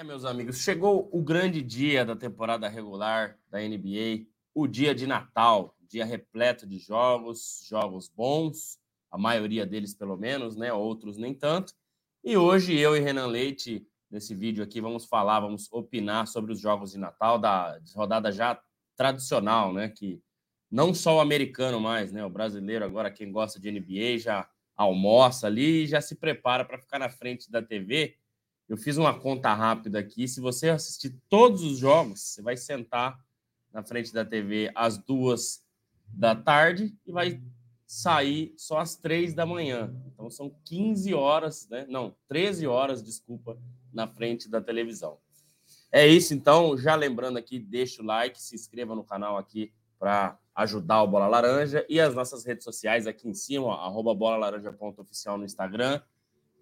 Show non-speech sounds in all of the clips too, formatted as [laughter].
É, meus amigos, chegou o grande dia da temporada regular da NBA, o dia de Natal, dia repleto de jogos, jogos bons, a maioria deles pelo menos, né? Outros nem tanto. E hoje eu e Renan Leite, nesse vídeo aqui, vamos falar, vamos opinar sobre os jogos de Natal da rodada já tradicional, né? Que não só o americano mais, né? O brasileiro agora, quem gosta de NBA, já almoça ali e já se prepara para ficar na frente da TV eu fiz uma conta rápida aqui. Se você assistir todos os jogos, você vai sentar na frente da TV às duas da tarde e vai sair só às três da manhã. Então são 15 horas, né? Não, 13 horas, desculpa, na frente da televisão. É isso, então. Já lembrando aqui, deixa o like, se inscreva no canal aqui para ajudar o Bola Laranja e as nossas redes sociais aqui em cima, arroba bolalaranja.oficial no Instagram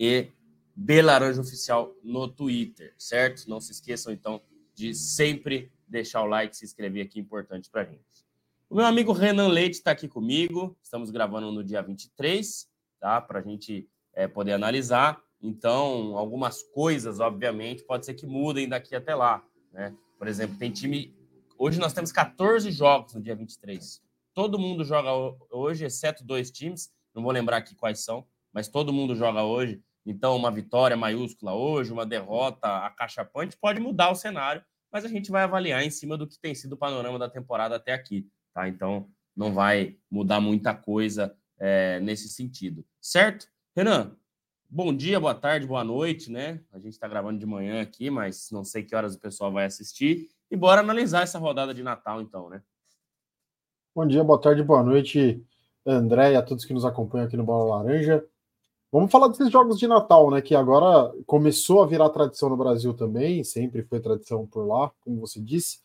e Belaranja Oficial no Twitter, certo? Não se esqueçam, então, de sempre deixar o like, se inscrever aqui, importante para gente. O meu amigo Renan Leite está aqui comigo, estamos gravando no dia 23, tá? Para a gente é, poder analisar. Então, algumas coisas, obviamente, pode ser que mudem daqui até lá, né? Por exemplo, tem time. Hoje nós temos 14 jogos no dia 23. Todo mundo joga hoje, exceto dois times, não vou lembrar aqui quais são, mas todo mundo joga hoje. Então, uma vitória maiúscula hoje, uma derrota acachapante pode mudar o cenário, mas a gente vai avaliar em cima do que tem sido o panorama da temporada até aqui, tá? Então, não vai mudar muita coisa é, nesse sentido, certo? Renan, bom dia, boa tarde, boa noite, né? A gente está gravando de manhã aqui, mas não sei que horas o pessoal vai assistir. E bora analisar essa rodada de Natal, então, né? Bom dia, boa tarde, boa noite, André e a todos que nos acompanham aqui no Bola Laranja. Vamos falar desses jogos de Natal, né? Que agora começou a virar tradição no Brasil também, sempre foi tradição por lá, como você disse.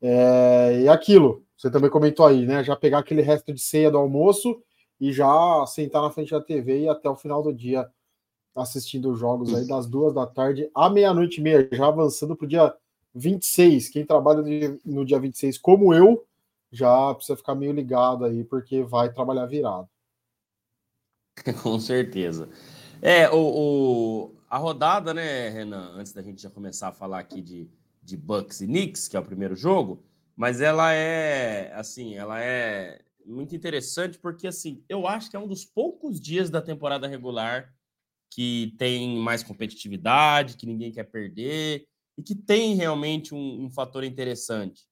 É, e aquilo, você também comentou aí, né? Já pegar aquele resto de ceia do almoço e já sentar na frente da TV e até o final do dia assistindo os jogos aí das duas da tarde à meia-noite e meia, já avançando para o dia 26. Quem trabalha no dia 26, como eu, já precisa ficar meio ligado aí, porque vai trabalhar virado. [laughs] Com certeza. É, o, o, a rodada, né, Renan, antes da gente já começar a falar aqui de, de Bucks e Knicks, que é o primeiro jogo, mas ela é, assim, ela é muito interessante porque, assim, eu acho que é um dos poucos dias da temporada regular que tem mais competitividade, que ninguém quer perder e que tem realmente um, um fator interessante,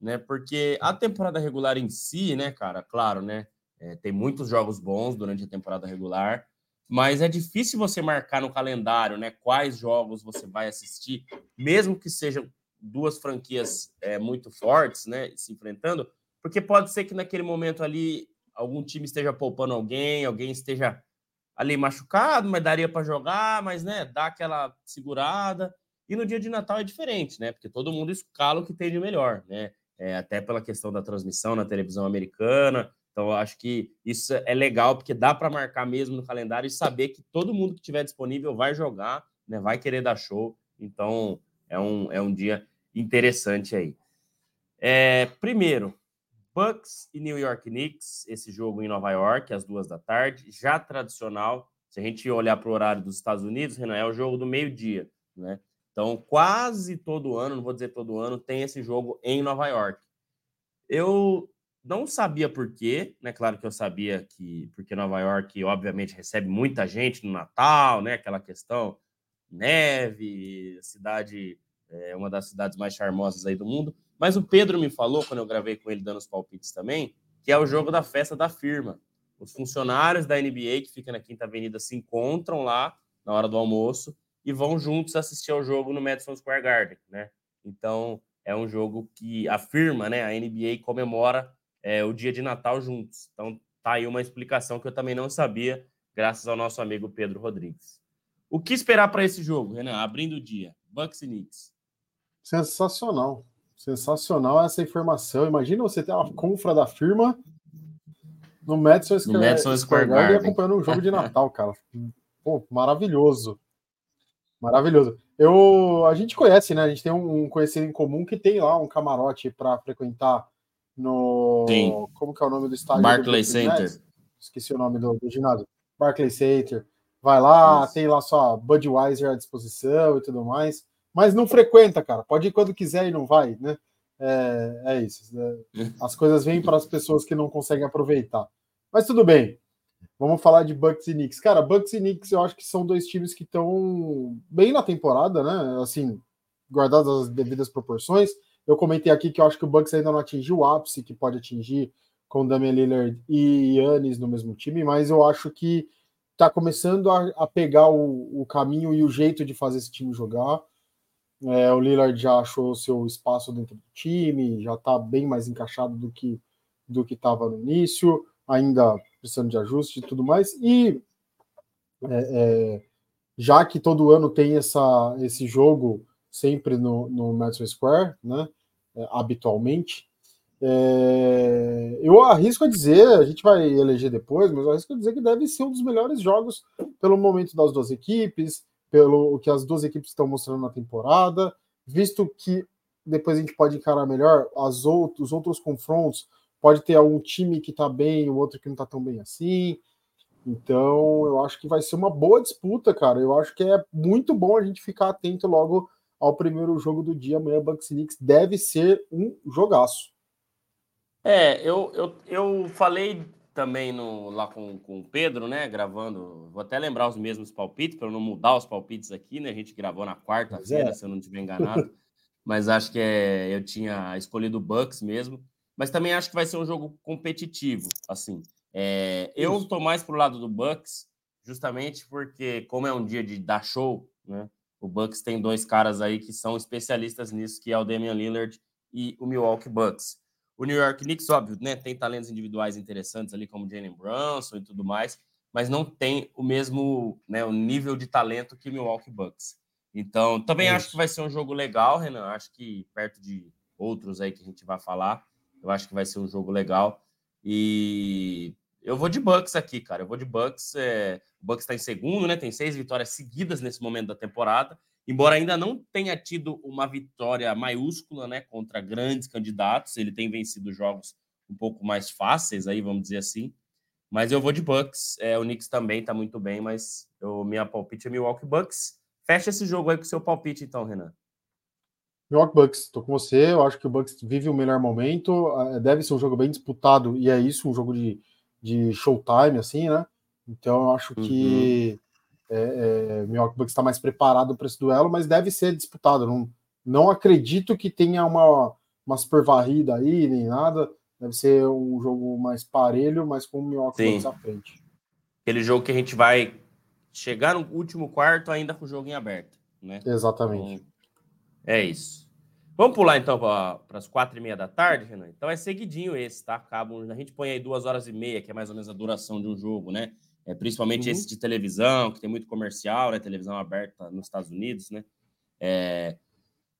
né? Porque a temporada regular em si, né, cara, claro, né? É, tem muitos jogos bons durante a temporada regular, mas é difícil você marcar no calendário né, quais jogos você vai assistir, mesmo que sejam duas franquias é, muito fortes né, se enfrentando, porque pode ser que naquele momento ali algum time esteja poupando alguém, alguém esteja ali machucado, mas daria para jogar, mas né, dá aquela segurada. E no dia de Natal é diferente, né? Porque todo mundo escala o que tem de melhor, né? É, até pela questão da transmissão na televisão americana, então, eu acho que isso é legal, porque dá para marcar mesmo no calendário e saber que todo mundo que tiver disponível vai jogar, né, vai querer dar show. Então, é um, é um dia interessante aí. É, primeiro, Bucks e New York Knicks, esse jogo em Nova York, às duas da tarde, já tradicional. Se a gente olhar para o horário dos Estados Unidos, Renan, é o jogo do meio-dia, né? Então, quase todo ano, não vou dizer todo ano, tem esse jogo em Nova York. Eu não sabia por quê, né? Claro que eu sabia que, porque Nova York, obviamente, recebe muita gente no Natal, né? Aquela questão, neve, cidade, é uma das cidades mais charmosas aí do mundo. Mas o Pedro me falou, quando eu gravei com ele dando os palpites também, que é o jogo da festa da firma. Os funcionários da NBA que fica na Quinta Avenida se encontram lá na hora do almoço e vão juntos assistir ao jogo no Madison Square Garden, né? Então, é um jogo que a firma, né, a NBA comemora é, o dia de Natal juntos. Então, tá aí uma explicação que eu também não sabia, graças ao nosso amigo Pedro Rodrigues. O que esperar para esse jogo, Renan? Abrindo o dia. Bucks e Knicks. Sensacional. Sensacional essa informação. Imagina você ter uma confra da firma no Madison Square, no Madison Square Garden acompanhando um jogo de Natal, cara. Pô, maravilhoso. Maravilhoso. Eu, a gente conhece, né? A gente tem um conhecido em comum que tem lá um camarote para frequentar no. Sim. Como que é o nome do estádio? Barclays Center. Esqueci o nome do, do ginásio. Barclays Center. Vai lá, Isso. tem lá só Budweiser à disposição e tudo mais. mas não frequenta, cara. Pode ir quando quiser e não vai, né? É, é isso. Né? [laughs] As coisas vêm para as pessoas que não conseguem aproveitar. Mas tudo bem. Vamos falar de Bucks e Knicks. Cara, Bucks e Knicks eu acho que são dois times que estão bem na temporada, né? Assim, guardadas as devidas proporções. Eu comentei aqui que eu acho que o Bucks ainda não atingiu o ápice que pode atingir com Damian Lillard e Yannis no mesmo time, mas eu acho que está começando a, a pegar o, o, caminho e o jeito de fazer esse time jogar. É, o Lillard já achou seu espaço dentro do time, já está bem mais encaixado do que do que estava no início, ainda precisando de ajuste e tudo mais. E é, é, já que todo ano tem essa, esse jogo sempre no, no Madison Square, né? É, habitualmente. É, eu arrisco a dizer, a gente vai eleger depois, mas eu arrisco a dizer que deve ser um dos melhores jogos pelo momento das duas equipes, pelo que as duas equipes estão mostrando na temporada, visto que depois a gente pode encarar melhor as outros, os outros confrontos, pode ter algum time que está bem, o outro que não está tão bem assim. Então, eu acho que vai ser uma boa disputa, cara. Eu acho que é muito bom a gente ficar atento logo ao primeiro jogo do dia. Amanhã, Bucks Knicks deve ser um jogaço. É, eu, eu, eu falei também no, lá com, com o Pedro, né, gravando. Vou até lembrar os mesmos palpites, para não mudar os palpites aqui, né? A gente gravou na quarta-feira, é. se eu não estiver enganado. [laughs] Mas acho que é, eu tinha escolhido o Bucks mesmo. Mas também acho que vai ser um jogo competitivo, assim. É, eu estou mais pro lado do Bucks, justamente porque, como é um dia de dar show, né? O Bucks tem dois caras aí que são especialistas nisso, que é o Damian Lillard e o Milwaukee Bucks. O New York Knicks, óbvio, né, tem talentos individuais interessantes ali, como Jalen Brunson e tudo mais, mas não tem o mesmo né, o nível de talento que o Milwaukee Bucks. Então, também é acho que vai ser um jogo legal, Renan. Acho que perto de outros aí que a gente vai falar, eu acho que vai ser um jogo legal. E eu vou de Bucks aqui, cara. Eu vou de Bucks. É... O Bucks está em segundo, né? Tem seis vitórias seguidas nesse momento da temporada. Embora ainda não tenha tido uma vitória maiúscula, né? Contra grandes candidatos, ele tem vencido jogos um pouco mais fáceis, aí vamos dizer assim. Mas eu vou de Bucks. É, o Knicks também está muito bem, mas o minha palpite é Milwaukee Bucks. Fecha esse jogo aí com o seu palpite, então, Renan. Milwaukee Bucks, estou com você. Eu acho que o Bucks vive o melhor momento. É, deve ser um jogo bem disputado, e é isso, um jogo de de showtime, assim, né? Então eu acho que uhum. é, é, Milwaukee Bucks está mais preparado para esse duelo, mas deve ser disputado. Não, não acredito que tenha uma, uma super varrida aí, nem nada. Deve ser um jogo mais parelho, mas com o Milwaukee Bucks à frente. Aquele jogo que a gente vai chegar no último quarto ainda com o jogo em aberto, né? Exatamente. Então, é isso. Vamos pular então para as quatro e meia da tarde, Renan? Então é seguidinho esse, tá? Acabam, a gente põe aí duas horas e meia, que é mais ou menos a duração de um jogo, né? É, principalmente uhum. esse de televisão, que tem muito comercial, né? Televisão aberta nos Estados Unidos, né? É,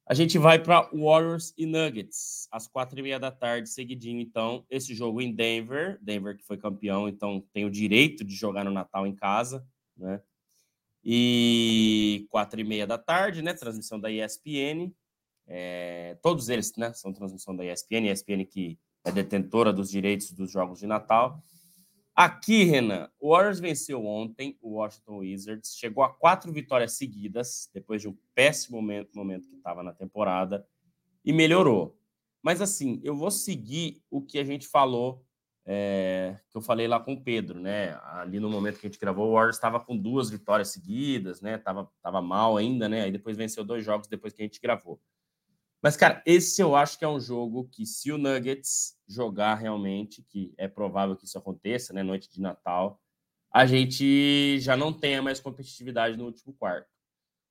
a gente vai para Warriors e Nuggets, às quatro e meia da tarde, seguidinho. Então, esse jogo em Denver, Denver que foi campeão, então tem o direito de jogar no Natal em casa, né? E quatro e meia da tarde, né? Transmissão da ESPN. É, todos eles né, são transmissão da ESPN, ESPN que é detentora dos direitos dos jogos de Natal. Aqui, Renan, o Warriors venceu ontem o Washington Wizards, chegou a quatro vitórias seguidas, depois de um péssimo momento, momento que estava na temporada, e melhorou. Mas assim, eu vou seguir o que a gente falou, é, que eu falei lá com o Pedro, né? Ali no momento que a gente gravou, o Warriors estava com duas vitórias seguidas, né? Tava, tava mal ainda, né? Aí depois venceu dois jogos depois que a gente gravou. Mas, cara, esse eu acho que é um jogo que, se o Nuggets jogar realmente, que é provável que isso aconteça, né? Noite de Natal, a gente já não tenha mais competitividade no último quarto.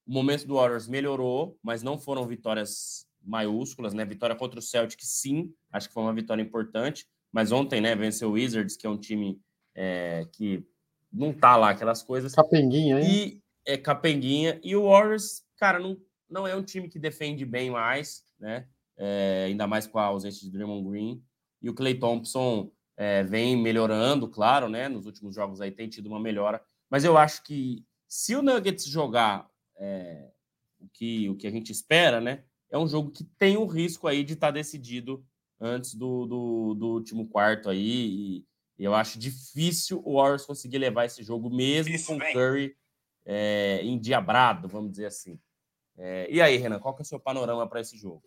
O momento do Warriors melhorou, mas não foram vitórias maiúsculas, né? Vitória contra o Celtic, sim, acho que foi uma vitória importante. Mas ontem, né, venceu o Wizards, que é um time é, que não tá lá aquelas coisas. Capenguinha, hein? E é capenguinha. E o Warriors, cara, não não é um time que defende bem mais, né? É, ainda mais com a ausência de Draymond Green. E o Clay Thompson é, vem melhorando, claro, né? Nos últimos jogos aí tem tido uma melhora. Mas eu acho que se o Nuggets jogar é, o, que, o que a gente espera, né? É um jogo que tem o risco aí de estar tá decidido antes do, do, do, último quarto aí. E, eu acho difícil o Warriors conseguir levar esse jogo, mesmo Isso com o Curry é, endiabrado, vamos dizer assim. É, e aí, Renan, qual que é o seu panorama para esse jogo?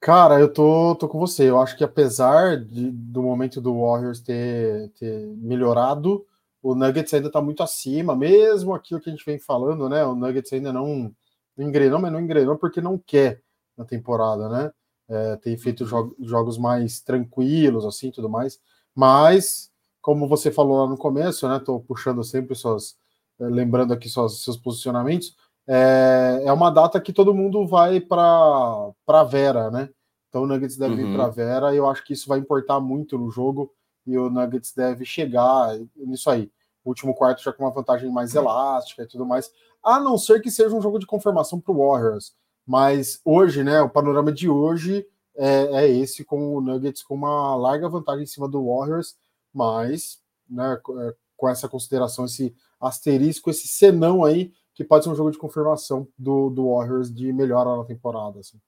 Cara, eu tô, tô com você. Eu acho que apesar de, do momento do Warriors ter, ter melhorado, o Nuggets ainda está muito acima, mesmo aquilo que a gente vem falando, né? O Nuggets ainda não engrenou, mas não engrenou porque não quer na temporada, né? É, tem feito jo jogos mais tranquilos, assim, tudo mais. Mas, como você falou lá no começo, né? Tô puxando sempre suas, é, lembrando aqui suas, seus posicionamentos. É, é uma data que todo mundo vai para para Vera, né? Então o Nuggets deve uhum. ir para Vera e eu acho que isso vai importar muito no jogo e o Nuggets deve chegar nisso aí. O último quarto já com uma vantagem mais elástica e tudo mais, a não ser que seja um jogo de confirmação para o Warriors. Mas hoje, né, o panorama de hoje é, é, esse, com o Nuggets com uma larga vantagem em cima do Warriors, mas né, é, com essa consideração, esse asterisco, esse senão aí, que pode ser um jogo de confirmação do, do Warriors de melhora na temporada. Assim.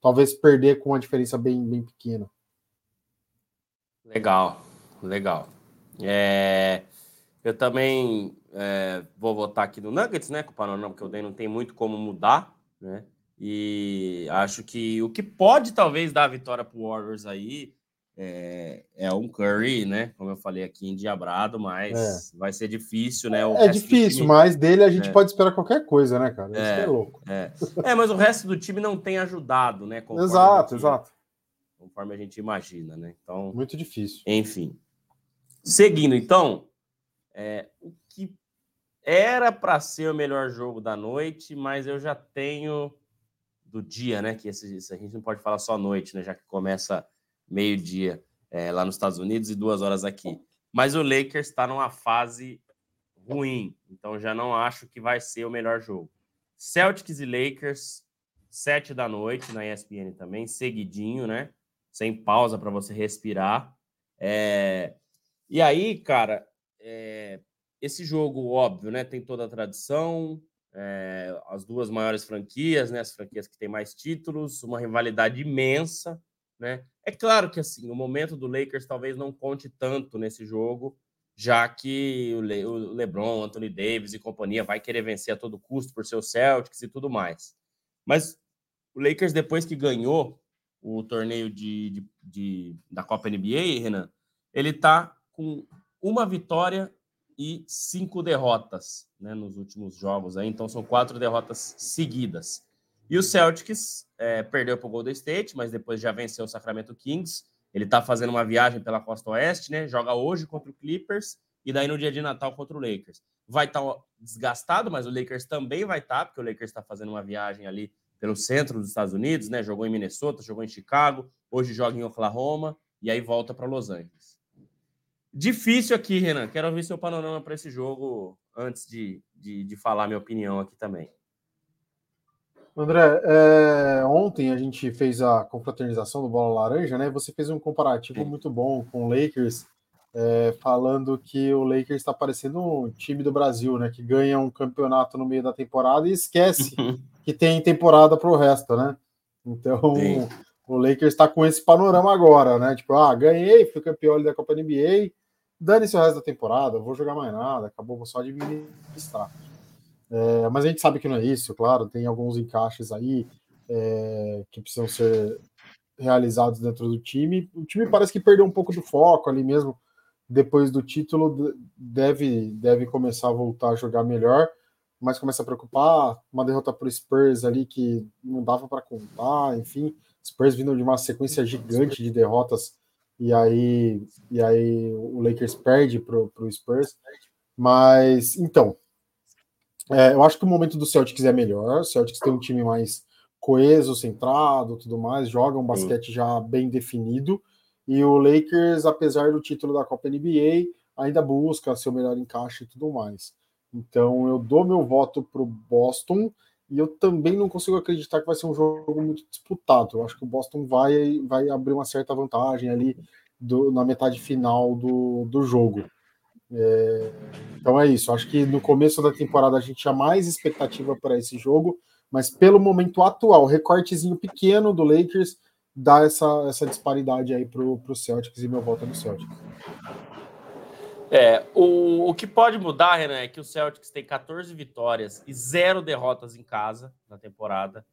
Talvez perder com uma diferença bem, bem pequena. Legal, legal. É, eu também é, vou votar aqui no Nuggets, né? Com o panorama que eu dei, não tem muito como mudar, né? E acho que o que pode talvez dar a vitória para Warriors aí é, é, um Curry, né? Como eu falei aqui, endiabrado, mas é. vai ser difícil, né? O é difícil, time... mas dele a gente é. pode esperar qualquer coisa, né, cara? Isso é, é louco. É. é, mas o resto do time não tem ajudado, né? Exato, gente, exato. Conforme a gente imagina, né? Então. Muito difícil. Enfim. Seguindo, então, é, o que era para ser o melhor jogo da noite, mas eu já tenho do dia, né? Que esse, esse, a gente não pode falar só noite, né? Já que começa meio-dia é, lá nos Estados Unidos e duas horas aqui. Mas o Lakers está numa fase ruim, então já não acho que vai ser o melhor jogo. Celtics e Lakers, sete da noite na ESPN também, seguidinho, né? Sem pausa para você respirar. É... E aí, cara, é... esse jogo, óbvio, né? Tem toda a tradição, é, as duas maiores franquias, né, as franquias que têm mais títulos, uma rivalidade imensa, né? É claro que assim, o momento do Lakers talvez não conte tanto nesse jogo, já que o, Le o LeBron, Anthony Davis e companhia vai querer vencer a todo custo por seu Celtics e tudo mais. Mas o Lakers depois que ganhou o torneio de, de, de da Copa NBA, Renan, ele tá com uma vitória e cinco derrotas né, nos últimos jogos. Aí, então são quatro derrotas seguidas. E o Celtics é, perdeu para o Golden State, mas depois já venceu o Sacramento Kings. Ele está fazendo uma viagem pela costa oeste, né? Joga hoje contra o Clippers e daí no dia de Natal contra o Lakers. Vai estar tá desgastado, mas o Lakers também vai estar, tá, porque o Lakers está fazendo uma viagem ali pelo centro dos Estados Unidos, né? Jogou em Minnesota, jogou em Chicago, hoje joga em Oklahoma e aí volta para Los Angeles. Difícil aqui, Renan. Quero ouvir seu panorama para esse jogo antes de, de, de, falar minha opinião aqui também. André, é, ontem a gente fez a confraternização do Bola Laranja, né? Você fez um comparativo muito bom com o Lakers, é, falando que o Lakers está parecendo um time do Brasil, né? Que ganha um campeonato no meio da temporada e esquece [laughs] que tem temporada para o resto, né? Então, Sim. o Lakers está com esse panorama agora, né? Tipo, ah, ganhei, fui campeão da Copa NBA, dane-se o resto da temporada, vou jogar mais nada, acabou, vou só administrar. É, mas a gente sabe que não é isso, claro, tem alguns encaixes aí é, que precisam ser realizados dentro do time. O time parece que perdeu um pouco do foco ali mesmo, depois do título, deve, deve começar a voltar a jogar melhor, mas começa a preocupar. Uma derrota para o Spurs ali que não dava para contar, enfim. Spurs vindo de uma sequência gigante de derrotas e aí, e aí o Lakers perde para o Spurs. Mas, então, é, eu acho que o momento do Celtics é melhor. O Celtics tem um time mais coeso, centrado, tudo mais, joga um basquete já bem definido. E o Lakers, apesar do título da Copa NBA, ainda busca seu melhor encaixe e tudo mais. Então, eu dou meu voto para o Boston e eu também não consigo acreditar que vai ser um jogo muito disputado. Eu acho que o Boston vai, vai abrir uma certa vantagem ali do, na metade final do, do jogo. É, então é isso. Acho que no começo da temporada a gente tinha mais expectativa para esse jogo, mas pelo momento atual, recortezinho pequeno do Lakers dá essa, essa disparidade aí para o Celtics e meu voto é no Celtics. É, o, o que pode mudar, Renan, é que o Celtics tem 14 vitórias e zero derrotas em casa na temporada.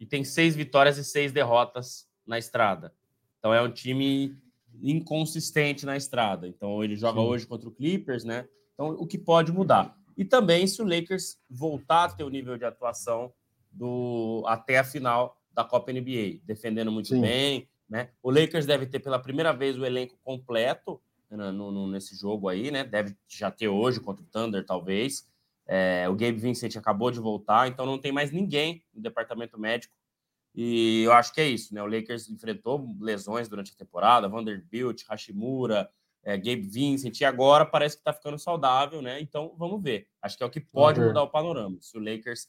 E tem seis vitórias e seis derrotas na estrada. Então é um time inconsistente na estrada. Então ele joga Sim. hoje contra o Clippers, né? Então o que pode mudar. E também se o Lakers voltar a ter o nível de atuação do até a final da Copa NBA, defendendo muito Sim. bem, né? O Lakers deve ter pela primeira vez o elenco completo né, no, no, nesse jogo aí, né? Deve já ter hoje contra o Thunder, talvez. É, o Gabe Vincent acabou de voltar, então não tem mais ninguém no departamento médico. E eu acho que é isso, né? O Lakers enfrentou lesões durante a temporada, Vanderbilt, Hashimura, é, Gabe Vincent, e agora parece que tá ficando saudável, né? Então vamos ver. Acho que é o que pode uhum. mudar o panorama. Se o Lakers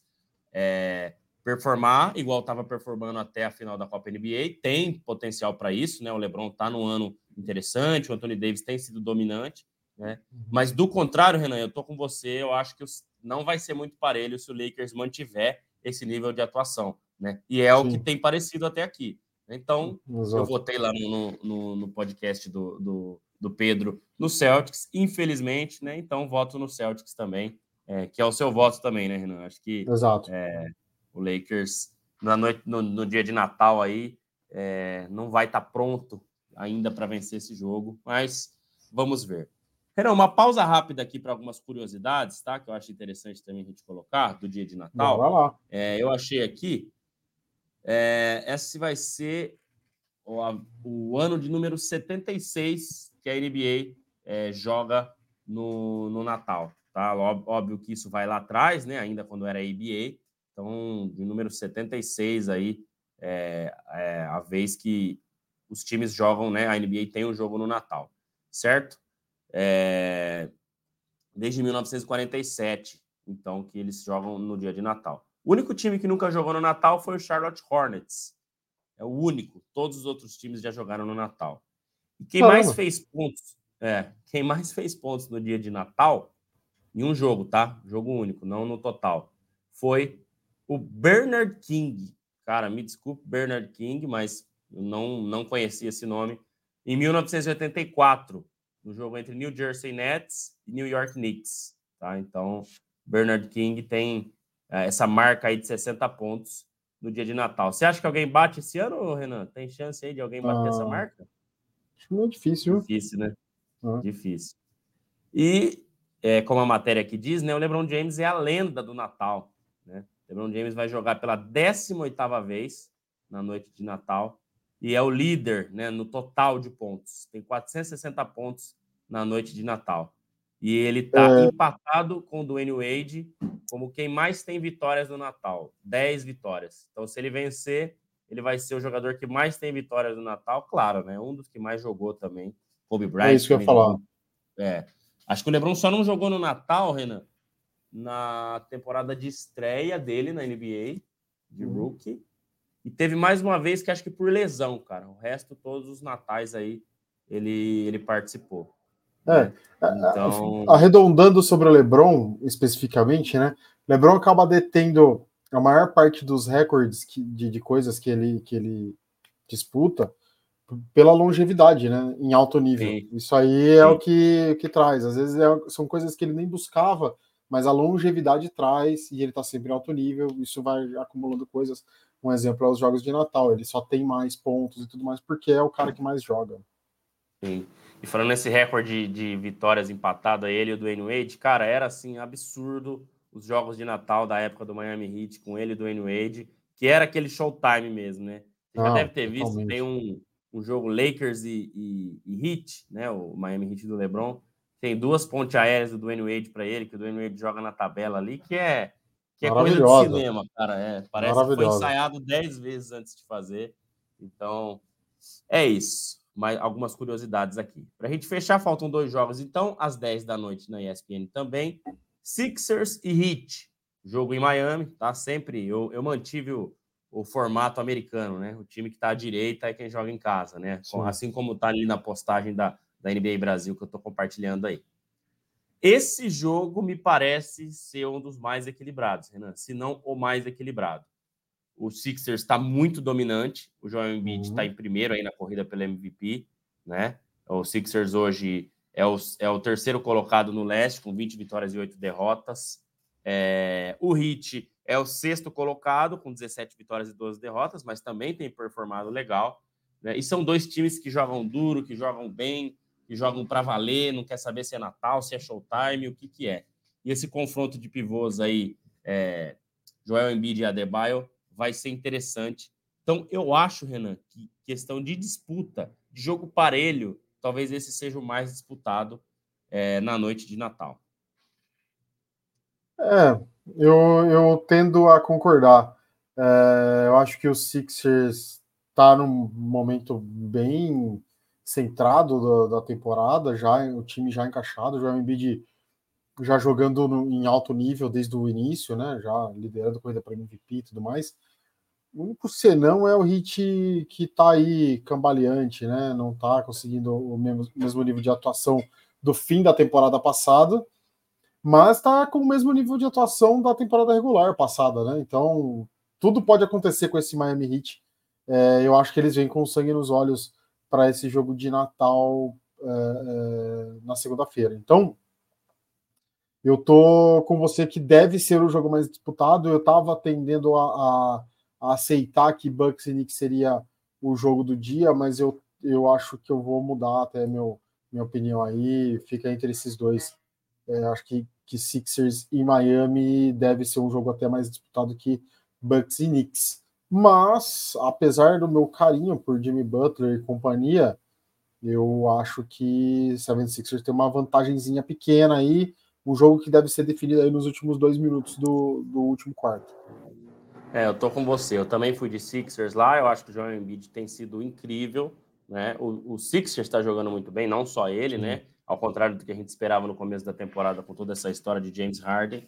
é, performar igual estava performando até a final da Copa NBA, tem potencial para isso, né? O LeBron está num ano interessante, o Anthony Davis tem sido dominante, né? Uhum. Mas do contrário, Renan, eu tô com você, eu acho que não vai ser muito parelho se o Lakers mantiver esse nível de atuação, né? E é Sim. o que tem parecido até aqui. Então, Exato. eu votei lá no, no, no podcast do, do, do, Pedro no Celtics, infelizmente, né? Então, voto no Celtics também, é, que é o seu voto também, né, Renan? Acho que Exato. É, o Lakers, na noite, no, no dia de Natal aí, é, não vai estar tá pronto ainda para vencer esse jogo, mas vamos ver. Renan, uma pausa rápida aqui para algumas curiosidades, tá? Que eu acho interessante também a gente colocar do dia de Natal. Vai lá. É, eu achei aqui. É, esse vai ser o, o, ano de número 76 que a NBA é, joga no, no Natal. Tá? Óbvio que isso vai lá atrás, né? Ainda quando era ABA. Então, de número 76 aí, é, é a vez que os times jogam, né? A NBA tem um jogo no Natal, certo? É, desde 1947, então, que eles jogam no dia de Natal. O único time que nunca jogou no Natal foi o Charlotte Hornets. É o único. Todos os outros times já jogaram no Natal. E quem Caramba. mais fez pontos? É, quem mais fez pontos no dia de Natal, em um jogo, tá? Jogo único, não no total, foi o Bernard King, cara, me desculpe, Bernard King, mas eu não, não conhecia esse nome. Em 1984, no jogo entre New Jersey Nets e New York Knicks. Tá? Então, Bernard King tem essa marca aí de 60 pontos no dia de Natal. Você acha que alguém bate esse ano, Renan? Tem chance aí de alguém bater ah, essa marca? Acho muito difícil. Difícil, né? Ah. Difícil. E, é, como a matéria aqui diz, né, o LeBron James é a lenda do Natal. Né? LeBron James vai jogar pela 18ª vez na noite de Natal e é o líder né, no total de pontos. Tem 460 pontos na noite de Natal. E ele está é... empatado com o Dwayne Wade como quem mais tem vitórias no Natal. 10 vitórias. Então, se ele vencer, ele vai ser o jogador que mais tem vitórias no Natal. Claro, né? Um dos que mais jogou também. Kobe Bryant. É isso que eu ia falar. É. Acho que o LeBron só não jogou no Natal, Renan, na temporada de estreia dele na NBA, de uhum. rookie. E teve mais uma vez que acho que por lesão, cara. O resto, todos os natais aí, ele, ele participou. É, então... arredondando sobre o LeBron especificamente, né? LeBron acaba detendo a maior parte dos recordes que, de, de coisas que ele, que ele disputa pela longevidade, né? Em alto nível. Sim. Isso aí é Sim. o que, que traz. Às vezes é, são coisas que ele nem buscava, mas a longevidade traz e ele está sempre em alto nível. Isso vai acumulando coisas. Um exemplo é os jogos de Natal, ele só tem mais pontos e tudo mais porque é o cara que mais joga. Sim. E falando nesse recorde de vitórias empatado, ele e o Dwayne Wade, cara, era assim absurdo os jogos de Natal da época do Miami Heat com ele e o Dwayne Wade, que era aquele showtime mesmo, né? Você já ah, deve ter visto, totalmente. tem um, um jogo Lakers e, e, e Heat, né? O Miami Heat do LeBron. Tem duas pontes aéreas do Dwayne Wade para ele, que o Dwayne Wade joga na tabela ali, que é que é coisa de cinema, cara. É, parece que foi ensaiado dez vezes antes de fazer. Então, é isso. Mais algumas curiosidades aqui. Para a gente fechar, faltam dois jogos, então, às 10 da noite na ESPN também. Sixers e Heat. Jogo em Miami, tá? Sempre eu, eu mantive o, o formato americano, né? O time que está à direita é quem joga em casa, né? Sim. Assim como está ali na postagem da, da NBA Brasil que eu estou compartilhando aí. Esse jogo me parece ser um dos mais equilibrados, Renan, se não o mais equilibrado. O Sixers está muito dominante, o Joel Embiid está uhum. em primeiro aí na corrida pelo MVP, né? O Sixers hoje é o, é o terceiro colocado no leste, com 20 vitórias e 8 derrotas. É, o Heat é o sexto colocado, com 17 vitórias e 12 derrotas, mas também tem performado legal. Né? E são dois times que jogam duro, que jogam bem, que jogam para valer, não quer saber se é Natal, se é Showtime, o que, que é. E esse confronto de pivôs aí, é, Joel Embiid e Adebayo, vai ser interessante. Então, eu acho, Renan, que questão de disputa, de jogo parelho, talvez esse seja o mais disputado é, na noite de Natal. É, eu, eu tendo a concordar. É, eu acho que o Sixers está num momento bem centrado da, da, temporada, já o time já encaixado, já o Embiid já jogando no, em alto nível desde o início, né? Já liderando corrida para MVP e tudo mais. O único senão é o Hit que está aí cambaleante, né? Não está conseguindo o mesmo, mesmo nível de atuação do fim da temporada passada, mas está com o mesmo nível de atuação da temporada regular passada, né? Então tudo pode acontecer com esse Miami Heat. É, eu acho que eles vêm com sangue nos olhos para esse jogo de Natal é, é, na segunda-feira. Então eu tô com você que deve ser o jogo mais disputado. Eu estava tendendo a, a, a, aceitar que Bucks e Knicks seria o jogo do dia, mas eu, eu acho que eu vou mudar até meu, minha opinião aí. Fica entre esses dois. É, acho que, que Sixers e Miami deve ser um jogo até mais disputado que Bucks e Knicks. Mas, apesar do meu carinho por Jimmy Butler e companhia, eu acho que 76ers tem uma vantagenzinha pequena aí um jogo que deve ser definido aí nos últimos dois minutos do, do último quarto. É, eu tô com você. Eu também fui de Sixers lá. Eu acho que o Joel Embiid tem sido incrível, né? O, o Sixers está jogando muito bem, não só ele, Sim. né? Ao contrário do que a gente esperava no começo da temporada com toda essa história de James Harden.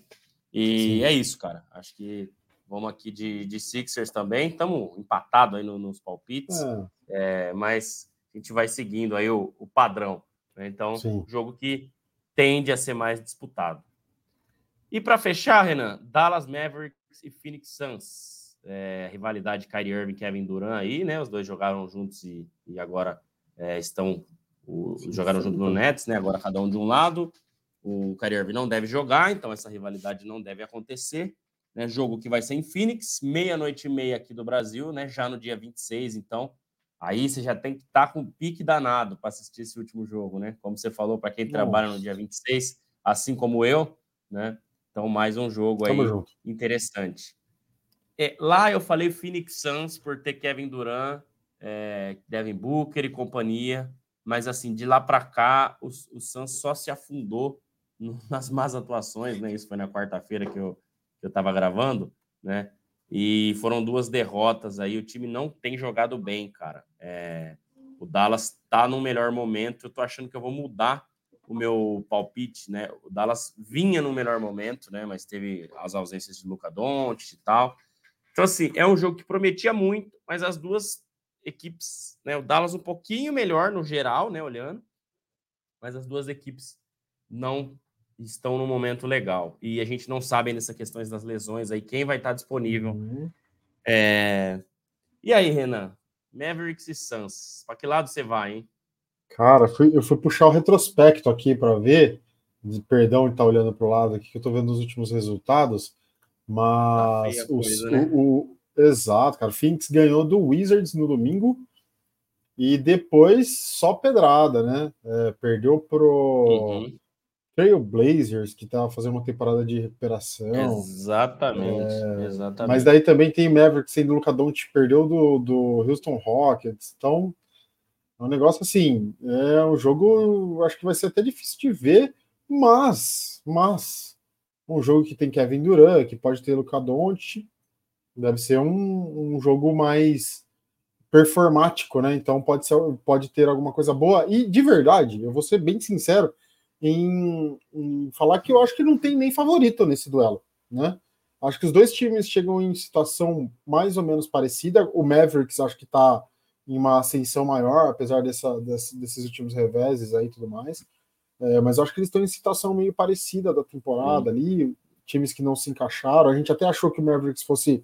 E Sim. é isso, cara. Acho que vamos aqui de, de Sixers também. Estamos empatados aí no, nos palpites, é. É, mas a gente vai seguindo aí o, o padrão. Né? Então, Sim. jogo que tende a ser mais disputado. E para fechar, Renan, Dallas Mavericks e Phoenix Suns. É, rivalidade Kyrie Irving e Kevin Durant aí, né? Os dois jogaram juntos e, e agora é, estão o, jogaram junto no Nets, né? Agora cada um de um lado. O Kyrie Irving não deve jogar, então essa rivalidade não deve acontecer. Né? Jogo que vai ser em Phoenix, meia-noite e meia aqui do Brasil, né? Já no dia 26, então Aí você já tem que estar tá com um pique danado para assistir esse último jogo, né? Como você falou, para quem Nossa. trabalha no dia 26, assim como eu, né? Então, mais um jogo aí interessante. É, lá eu falei Phoenix Suns por ter Kevin Durant, é, Devin Booker e companhia, mas assim, de lá para cá, o, o Suns só se afundou [laughs] nas más atuações, né? Isso foi na quarta-feira que eu, que eu tava gravando, né? E foram duas derrotas aí. O time não tem jogado bem, cara. É, o Dallas tá no melhor momento. Eu tô achando que eu vou mudar o meu palpite, né? O Dallas vinha no melhor momento, né? Mas teve as ausências de Luca Doncic e tal. Então, assim, é um jogo que prometia muito, mas as duas equipes, né? O Dallas um pouquinho melhor no geral, né? Olhando, mas as duas equipes não estão num momento legal. E a gente não sabe nessas questões das lesões aí, quem vai estar disponível. Uhum. É... E aí, Renan? Mavericks e Suns. Para que lado você vai, hein? Cara, fui, eu fui puxar o retrospecto aqui para ver. Perdão de estar tá olhando para o lado aqui, que eu estou vendo os últimos resultados. Mas tá coisa, né? o, o, exato, cara. O Phoenix ganhou do Wizards no domingo e depois só pedrada, né? É, perdeu pro uhum. Trail Blazers, que estava fazendo uma temporada de recuperação. Exatamente, é, exatamente. Mas daí também tem Mavericks sendo Luca Doncic perdeu do, do Houston Rockets. Então, é um negócio assim, é um jogo, acho que vai ser até difícil de ver, mas, mas, um jogo que tem Kevin Durant, que pode ter Luca Doncic, deve ser um, um jogo mais performático, né? Então pode ser, pode ter alguma coisa boa. E de verdade, eu vou ser bem sincero, em, em, falar que eu acho que não tem nem favorito nesse duelo, né? Acho que os dois times chegam em situação mais ou menos parecida. O Mavericks acho que está em uma ascensão maior, apesar dessa, desse, desses últimos reveses aí e tudo mais. É, mas acho que eles estão em situação meio parecida da temporada ali, times que não se encaixaram. A gente até achou que o Mavericks fosse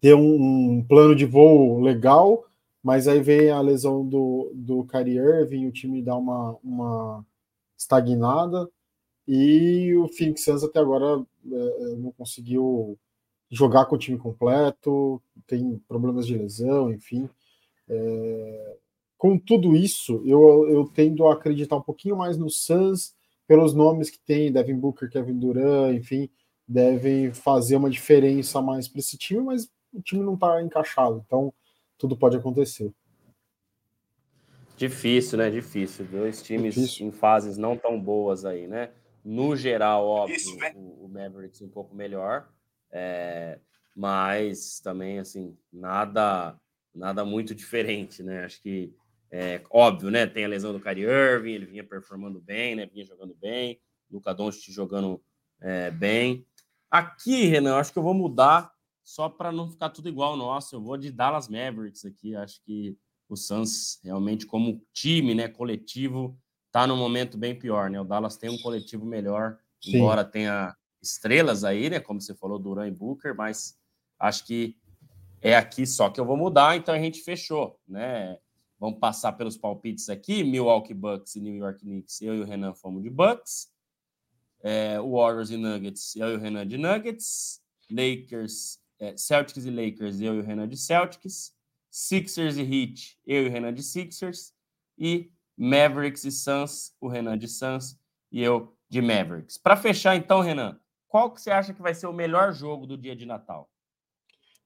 ter um, um plano de voo legal, mas aí vem a lesão do, do Kyrie Irving, o time dá uma, uma estagnada, e o Phoenix Suns até agora é, é, não conseguiu jogar com o time completo, tem problemas de lesão, enfim. É... Com tudo isso, eu, eu tendo a acreditar um pouquinho mais no Suns, pelos nomes que tem, Devin Booker, Kevin Durant, enfim, devem fazer uma diferença mais para esse time, mas o time não está encaixado, então tudo pode acontecer. Difícil, né? Difícil. Dois times Difícil. em fases não tão boas aí, né? No geral, óbvio, Isso, o, o, Mavericks um pouco melhor, é, mas também, assim, nada nada muito [laughs] diferente, né? Acho que é óbvio, né? Tem a lesão do Kyrie Irving, ele vinha performando bem, né? Vinha jogando bem, Luca Doncic jogando é, bem. Aqui, Renan, acho que eu vou mudar só para não ficar tudo igual nosso. Eu vou de Dallas Mavericks aqui. Acho que o Suns realmente como time, né, coletivo, tá num momento bem pior, né? O Dallas tem um coletivo melhor, Sim. embora tenha estrelas aí, né, como você falou, Duran e Booker, mas acho que é aqui só que eu vou mudar, então a gente fechou, né? Vamos passar pelos palpites aqui, Milwaukee Bucks e New York Knicks, eu e o Renan fomos de Bucks, é, Warriors e Nuggets, eu e o Renan de Nuggets, Lakers, é, Celtics e Lakers, eu e o Renan de Celtics, Sixers e Heat, eu e o Renan de Sixers, e Mavericks e Suns, o Renan de Suns e eu de Mavericks. Para fechar, então, Renan, qual que você acha que vai ser o melhor jogo do dia de Natal?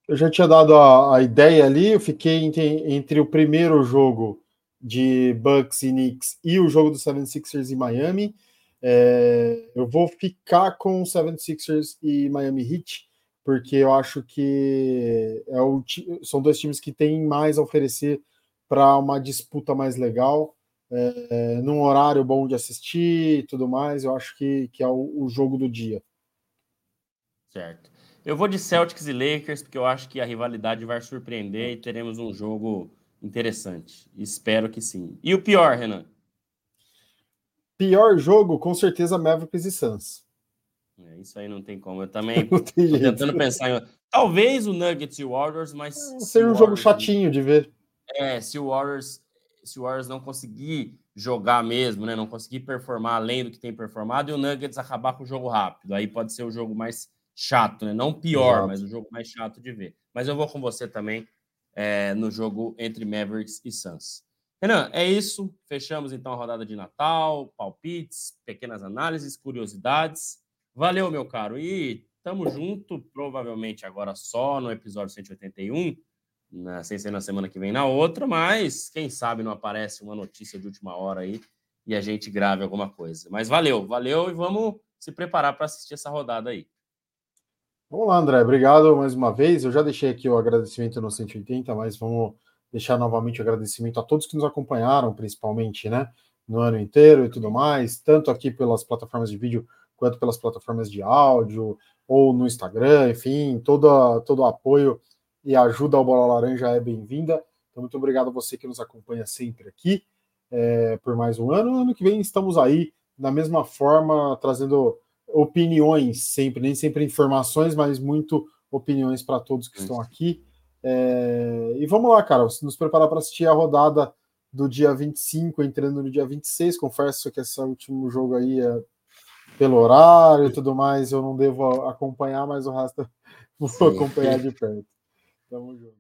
Eu já tinha dado a, a ideia ali, eu fiquei entre, entre, o primeiro jogo de Bucks e Knicks e o jogo do 76ers em Miami. É, eu vou ficar com o 76ers e Miami Heat, porque eu acho que é o, são dois times que têm mais a oferecer para uma disputa mais legal é, num horário bom de assistir e tudo mais, eu acho que, que é o, o, jogo do dia. Certo. Eu vou de Celtics e Lakers, porque eu acho que a rivalidade vai surpreender e teremos um jogo interessante. Espero que sim. E o pior, Renan? Pior jogo, com certeza, Mavericks e Suns. É, isso aí não tem como. Eu [laughs] também tô tentando pensar em. Talvez o Nuggets e o Warriors, mas. Seria um Warriors... jogo chatinho de ver. É, se o Warriors se o Warriors não conseguir jogar mesmo, né, não conseguir performar além do que tem performado, e o Nuggets acabar com o jogo rápido. Aí pode ser o jogo mais chato, né? Não pior, Exato. mas o jogo mais chato de ver. Mas eu vou com você também é, no jogo entre Mavericks e Suns. Renan, é isso. Fechamos então a rodada de Natal, palpites, pequenas análises, curiosidades. Valeu, meu caro. E tamo junto, provavelmente agora só no episódio 181 na, sem ser na semana que vem na outra, mas quem sabe não aparece uma notícia de última hora aí e a gente grave alguma coisa. Mas valeu, valeu e vamos se preparar para assistir essa rodada aí. Vamos lá, André. Obrigado mais uma vez. Eu já deixei aqui o agradecimento no 180, mas vamos deixar novamente o agradecimento a todos que nos acompanharam, principalmente, né? No ano inteiro e tudo mais, tanto aqui pelas plataformas de vídeo quanto pelas plataformas de áudio ou no Instagram, enfim, todo, todo o apoio e ajuda ao Bola Laranja é bem-vinda. Então, muito obrigado a você que nos acompanha sempre aqui é, por mais um ano. Ano que vem estamos aí, da mesma forma, trazendo opiniões sempre, nem sempre informações, mas muito opiniões para todos que estão aqui. É, e vamos lá, cara, nos preparar para assistir a rodada do dia 25, entrando no dia 26. Confesso que esse último jogo aí é pelo horário e tudo mais, eu não devo acompanhar, mas o resto [laughs] vou acompanhar de perto. Tamo junto.